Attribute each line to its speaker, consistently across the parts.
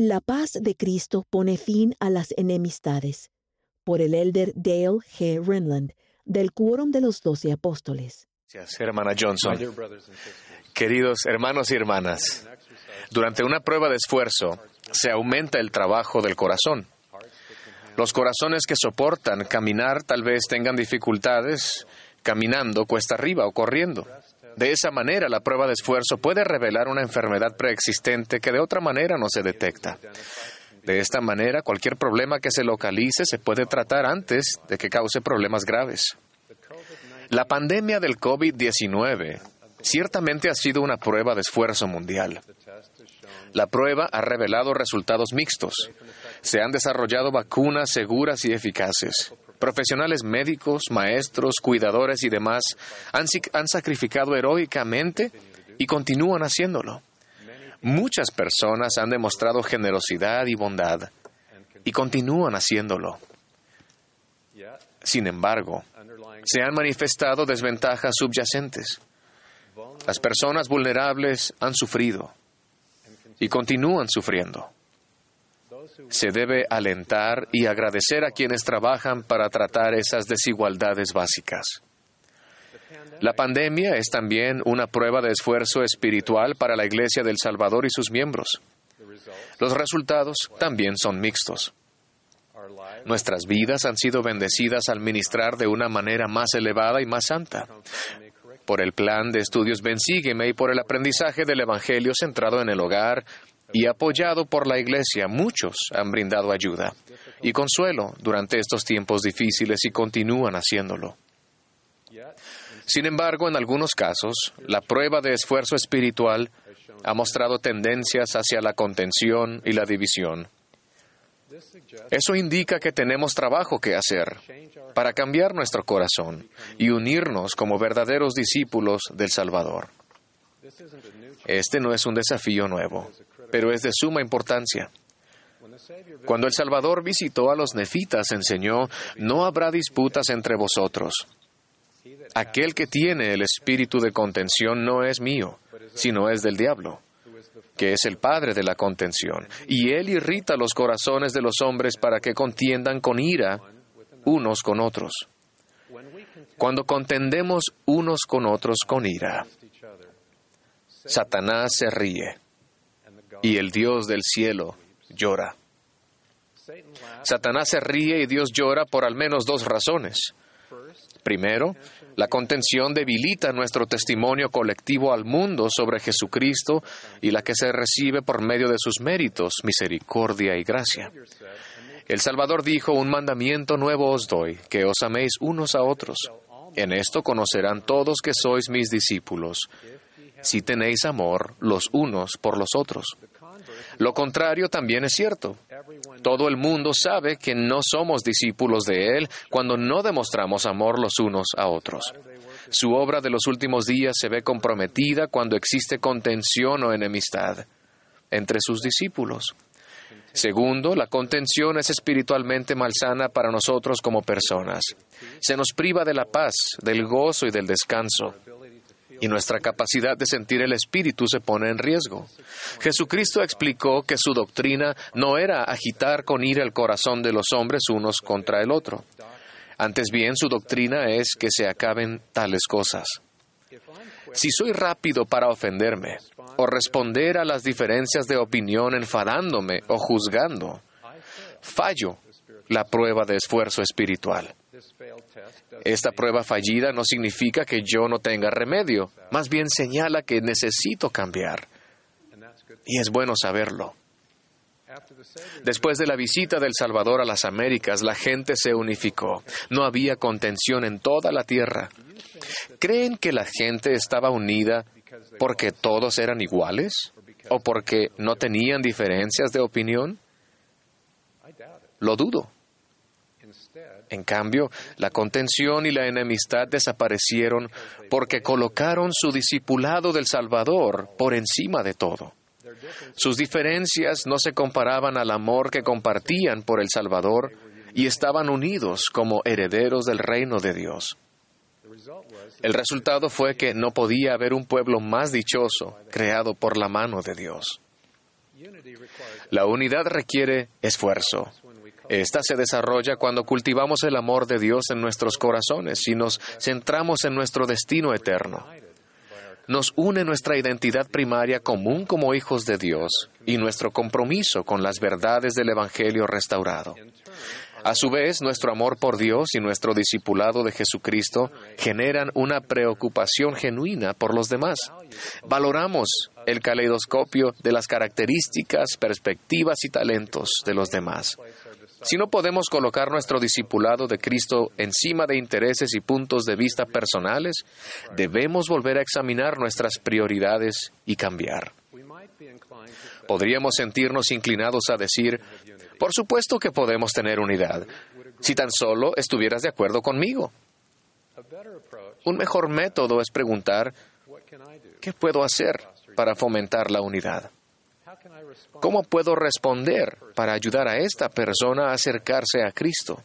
Speaker 1: La paz de Cristo pone fin a las enemistades. Por el elder Dale G. Renland, del Quórum de los Doce Apóstoles.
Speaker 2: Gracias, hermana Johnson. Queridos hermanos y hermanas, durante una prueba de esfuerzo se aumenta el trabajo del corazón. Los corazones que soportan caminar tal vez tengan dificultades caminando cuesta arriba o corriendo. De esa manera, la prueba de esfuerzo puede revelar una enfermedad preexistente que de otra manera no se detecta. De esta manera, cualquier problema que se localice se puede tratar antes de que cause problemas graves. La pandemia del COVID-19 ciertamente ha sido una prueba de esfuerzo mundial. La prueba ha revelado resultados mixtos. Se han desarrollado vacunas seguras y eficaces. Profesionales médicos, maestros, cuidadores y demás han, han sacrificado heroicamente y continúan haciéndolo. Muchas personas han demostrado generosidad y bondad y continúan haciéndolo. Sin embargo, se han manifestado desventajas subyacentes. Las personas vulnerables han sufrido y continúan sufriendo. Se debe alentar y agradecer a quienes trabajan para tratar esas desigualdades básicas. La pandemia es también una prueba de esfuerzo espiritual para la Iglesia del Salvador y sus miembros. Los resultados también son mixtos. Nuestras vidas han sido bendecidas al ministrar de una manera más elevada y más santa. Por el plan de estudios Bensígueme y por el aprendizaje del Evangelio centrado en el hogar y apoyado por la Iglesia, muchos han brindado ayuda y consuelo durante estos tiempos difíciles y continúan haciéndolo. Sin embargo, en algunos casos, la prueba de esfuerzo espiritual ha mostrado tendencias hacia la contención y la división. Eso indica que tenemos trabajo que hacer para cambiar nuestro corazón y unirnos como verdaderos discípulos del Salvador. Este no es un desafío nuevo, pero es de suma importancia. Cuando el Salvador visitó a los nefitas, enseñó, no habrá disputas entre vosotros. Aquel que tiene el espíritu de contención no es mío, sino es del diablo que es el Padre de la contención, y Él irrita los corazones de los hombres para que contiendan con ira unos con otros. Cuando contendemos unos con otros con ira, Satanás se ríe y el Dios del cielo llora. Satanás se ríe y Dios llora por al menos dos razones. Primero, la contención debilita nuestro testimonio colectivo al mundo sobre Jesucristo y la que se recibe por medio de sus méritos, misericordia y gracia. El Salvador dijo, un mandamiento nuevo os doy, que os améis unos a otros. En esto conocerán todos que sois mis discípulos, si tenéis amor los unos por los otros. Lo contrario también es cierto. Todo el mundo sabe que no somos discípulos de Él cuando no demostramos amor los unos a otros. Su obra de los últimos días se ve comprometida cuando existe contención o enemistad entre sus discípulos. Segundo, la contención es espiritualmente malsana para nosotros como personas. Se nos priva de la paz, del gozo y del descanso y nuestra capacidad de sentir el Espíritu se pone en riesgo. Jesucristo explicó que su doctrina no era agitar con ira el corazón de los hombres unos contra el otro. Antes bien, su doctrina es que se acaben tales cosas. Si soy rápido para ofenderme o responder a las diferencias de opinión enfadándome o juzgando, fallo la prueba de esfuerzo espiritual. Esta prueba fallida no significa que yo no tenga remedio, más bien señala que necesito cambiar. Y es bueno saberlo. Después de la visita del Salvador a las Américas, la gente se unificó. No había contención en toda la tierra. ¿Creen que la gente estaba unida porque todos eran iguales o porque no tenían diferencias de opinión? Lo dudo. En cambio, la contención y la enemistad desaparecieron porque colocaron su discipulado del Salvador por encima de todo. Sus diferencias no se comparaban al amor que compartían por el Salvador y estaban unidos como herederos del reino de Dios. El resultado fue que no podía haber un pueblo más dichoso creado por la mano de Dios. La unidad requiere esfuerzo. Esta se desarrolla cuando cultivamos el amor de Dios en nuestros corazones y nos centramos en nuestro destino eterno. Nos une nuestra identidad primaria común como hijos de Dios y nuestro compromiso con las verdades del Evangelio restaurado. A su vez, nuestro amor por Dios y nuestro discipulado de Jesucristo generan una preocupación genuina por los demás. Valoramos el caleidoscopio de las características, perspectivas y talentos de los demás. Si no podemos colocar nuestro discipulado de Cristo encima de intereses y puntos de vista personales, debemos volver a examinar nuestras prioridades y cambiar. Podríamos sentirnos inclinados a decir, por supuesto que podemos tener unidad, si tan solo estuvieras de acuerdo conmigo. Un mejor método es preguntar, ¿qué puedo hacer para fomentar la unidad? ¿Cómo puedo responder para ayudar a esta persona a acercarse a Cristo?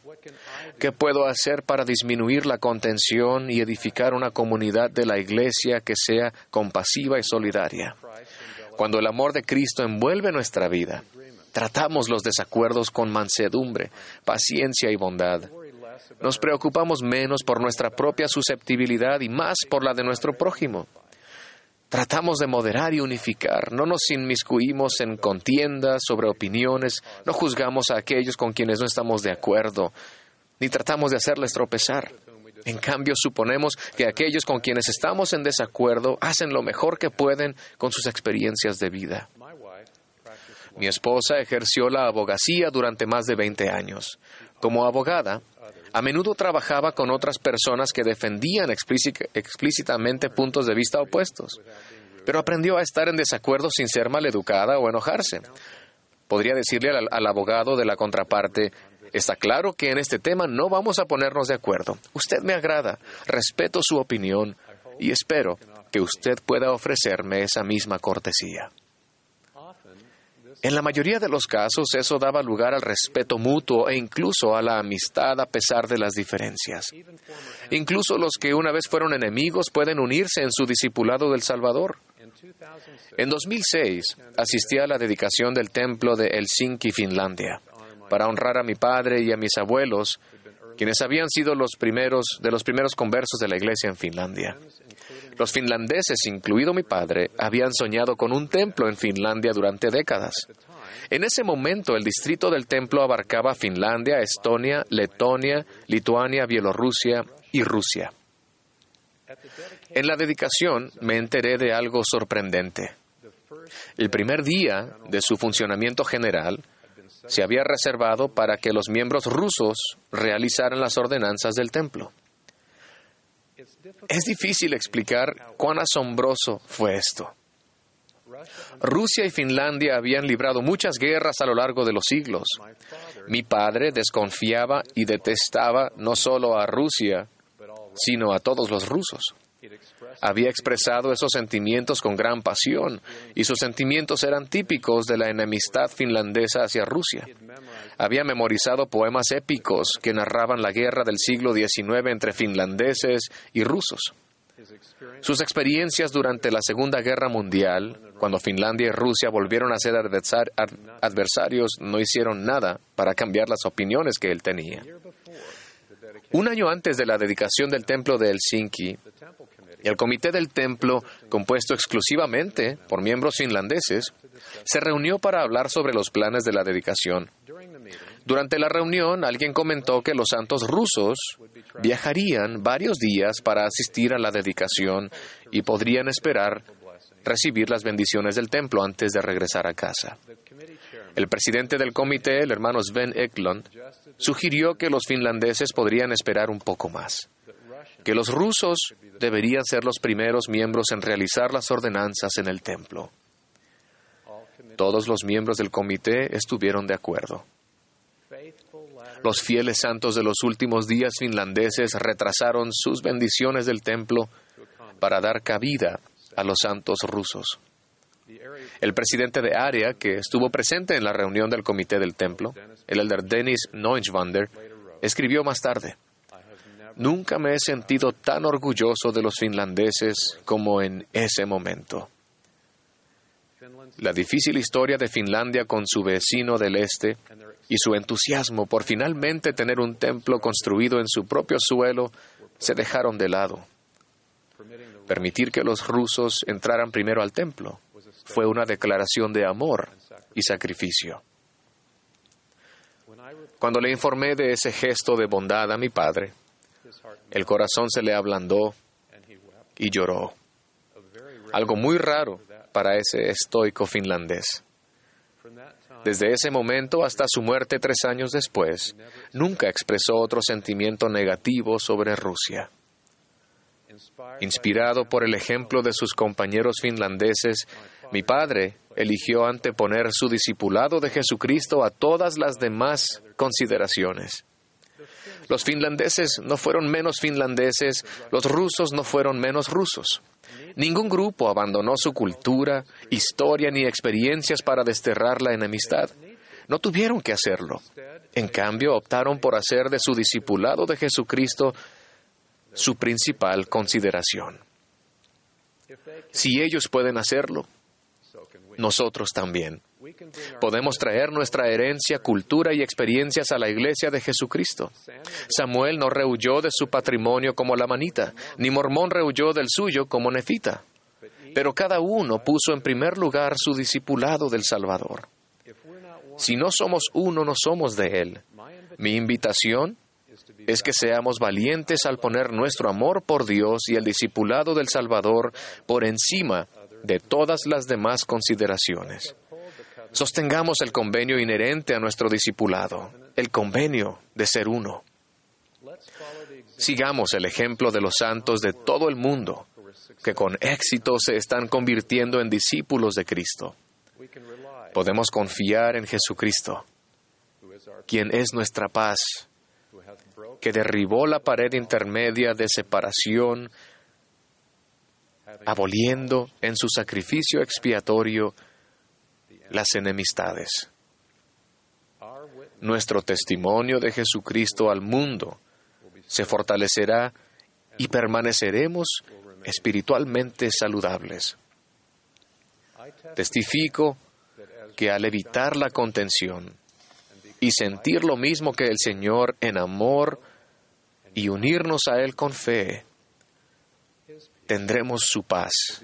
Speaker 2: ¿Qué puedo hacer para disminuir la contención y edificar una comunidad de la Iglesia que sea compasiva y solidaria? Cuando el amor de Cristo envuelve nuestra vida, tratamos los desacuerdos con mansedumbre, paciencia y bondad. Nos preocupamos menos por nuestra propia susceptibilidad y más por la de nuestro prójimo. Tratamos de moderar y unificar, no nos inmiscuimos en contiendas sobre opiniones, no juzgamos a aquellos con quienes no estamos de acuerdo, ni tratamos de hacerles tropezar. En cambio, suponemos que aquellos con quienes estamos en desacuerdo hacen lo mejor que pueden con sus experiencias de vida. Mi esposa ejerció la abogacía durante más de 20 años. Como abogada, a menudo trabajaba con otras personas que defendían explícitamente puntos de vista opuestos, pero aprendió a estar en desacuerdo sin ser maleducada o enojarse. Podría decirle al, al abogado de la contraparte, Está claro que en este tema no vamos a ponernos de acuerdo. Usted me agrada, respeto su opinión y espero que usted pueda ofrecerme esa misma cortesía. En la mayoría de los casos eso daba lugar al respeto mutuo e incluso a la amistad a pesar de las diferencias. Incluso los que una vez fueron enemigos pueden unirse en su discipulado del Salvador. En 2006 asistí a la dedicación del templo de Helsinki, Finlandia, para honrar a mi padre y a mis abuelos, quienes habían sido los primeros de los primeros conversos de la iglesia en Finlandia. Los finlandeses, incluido mi padre, habían soñado con un templo en Finlandia durante décadas. En ese momento, el distrito del templo abarcaba Finlandia, Estonia, Letonia, Lituania, Bielorrusia y Rusia. En la dedicación me enteré de algo sorprendente. El primer día de su funcionamiento general se había reservado para que los miembros rusos realizaran las ordenanzas del templo. Es difícil explicar cuán asombroso fue esto. Rusia y Finlandia habían librado muchas guerras a lo largo de los siglos. Mi padre desconfiaba y detestaba no solo a Rusia, sino a todos los rusos. Había expresado esos sentimientos con gran pasión, y sus sentimientos eran típicos de la enemistad finlandesa hacia Rusia. Había memorizado poemas épicos que narraban la guerra del siglo XIX entre finlandeses y rusos. Sus experiencias durante la Segunda Guerra Mundial, cuando Finlandia y Rusia volvieron a ser adversarios, no hicieron nada para cambiar las opiniones que él tenía. Un año antes de la dedicación del templo de Helsinki, el comité del templo, compuesto exclusivamente por miembros finlandeses, se reunió para hablar sobre los planes de la dedicación. Durante la reunión, alguien comentó que los santos rusos viajarían varios días para asistir a la dedicación y podrían esperar recibir las bendiciones del templo antes de regresar a casa. El presidente del comité, el hermano Sven Eklund, sugirió que los finlandeses podrían esperar un poco más que los rusos deberían ser los primeros miembros en realizar las ordenanzas en el templo. Todos los miembros del comité estuvieron de acuerdo. Los fieles santos de los últimos días finlandeses retrasaron sus bendiciones del templo para dar cabida a los santos rusos. El presidente de área, que estuvo presente en la reunión del comité del templo, el elder Dennis Neuschwander, escribió más tarde, Nunca me he sentido tan orgulloso de los finlandeses como en ese momento. la difícil historia de Finlandia con su vecino del este y su entusiasmo por finalmente tener un templo construido en su propio suelo se dejaron de lado. Permitir que los rusos entraran primero al templo fue una declaración de amor y sacrificio. Cuando le informé de ese gesto de bondad a mi padre, el corazón se le ablandó y lloró. Algo muy raro para ese estoico finlandés. Desde ese momento hasta su muerte tres años después, nunca expresó otro sentimiento negativo sobre Rusia. Inspirado por el ejemplo de sus compañeros finlandeses, mi padre eligió anteponer su discipulado de Jesucristo a todas las demás consideraciones. Los finlandeses no fueron menos finlandeses, los rusos no fueron menos rusos. Ningún grupo abandonó su cultura, historia ni experiencias para desterrar la enemistad. No tuvieron que hacerlo. En cambio, optaron por hacer de su discipulado de Jesucristo su principal consideración. Si ellos pueden hacerlo, nosotros también. Podemos traer nuestra herencia, cultura y experiencias a la iglesia de Jesucristo. Samuel no rehuyó de su patrimonio como la manita, ni Mormón rehuyó del suyo como Nefita. Pero cada uno puso en primer lugar su discipulado del Salvador. Si no somos uno, no somos de Él. Mi invitación es que seamos valientes al poner nuestro amor por Dios y el discipulado del Salvador por encima de todas las demás consideraciones. Sostengamos el convenio inherente a nuestro discipulado, el convenio de ser uno. Sigamos el ejemplo de los santos de todo el mundo, que con éxito se están convirtiendo en discípulos de Cristo. Podemos confiar en Jesucristo, quien es nuestra paz, que derribó la pared intermedia de separación, aboliendo en su sacrificio expiatorio las enemistades. Nuestro testimonio de Jesucristo al mundo se fortalecerá y permaneceremos espiritualmente saludables. Testifico que al evitar la contención y sentir lo mismo que el Señor en amor y unirnos a Él con fe, tendremos su paz.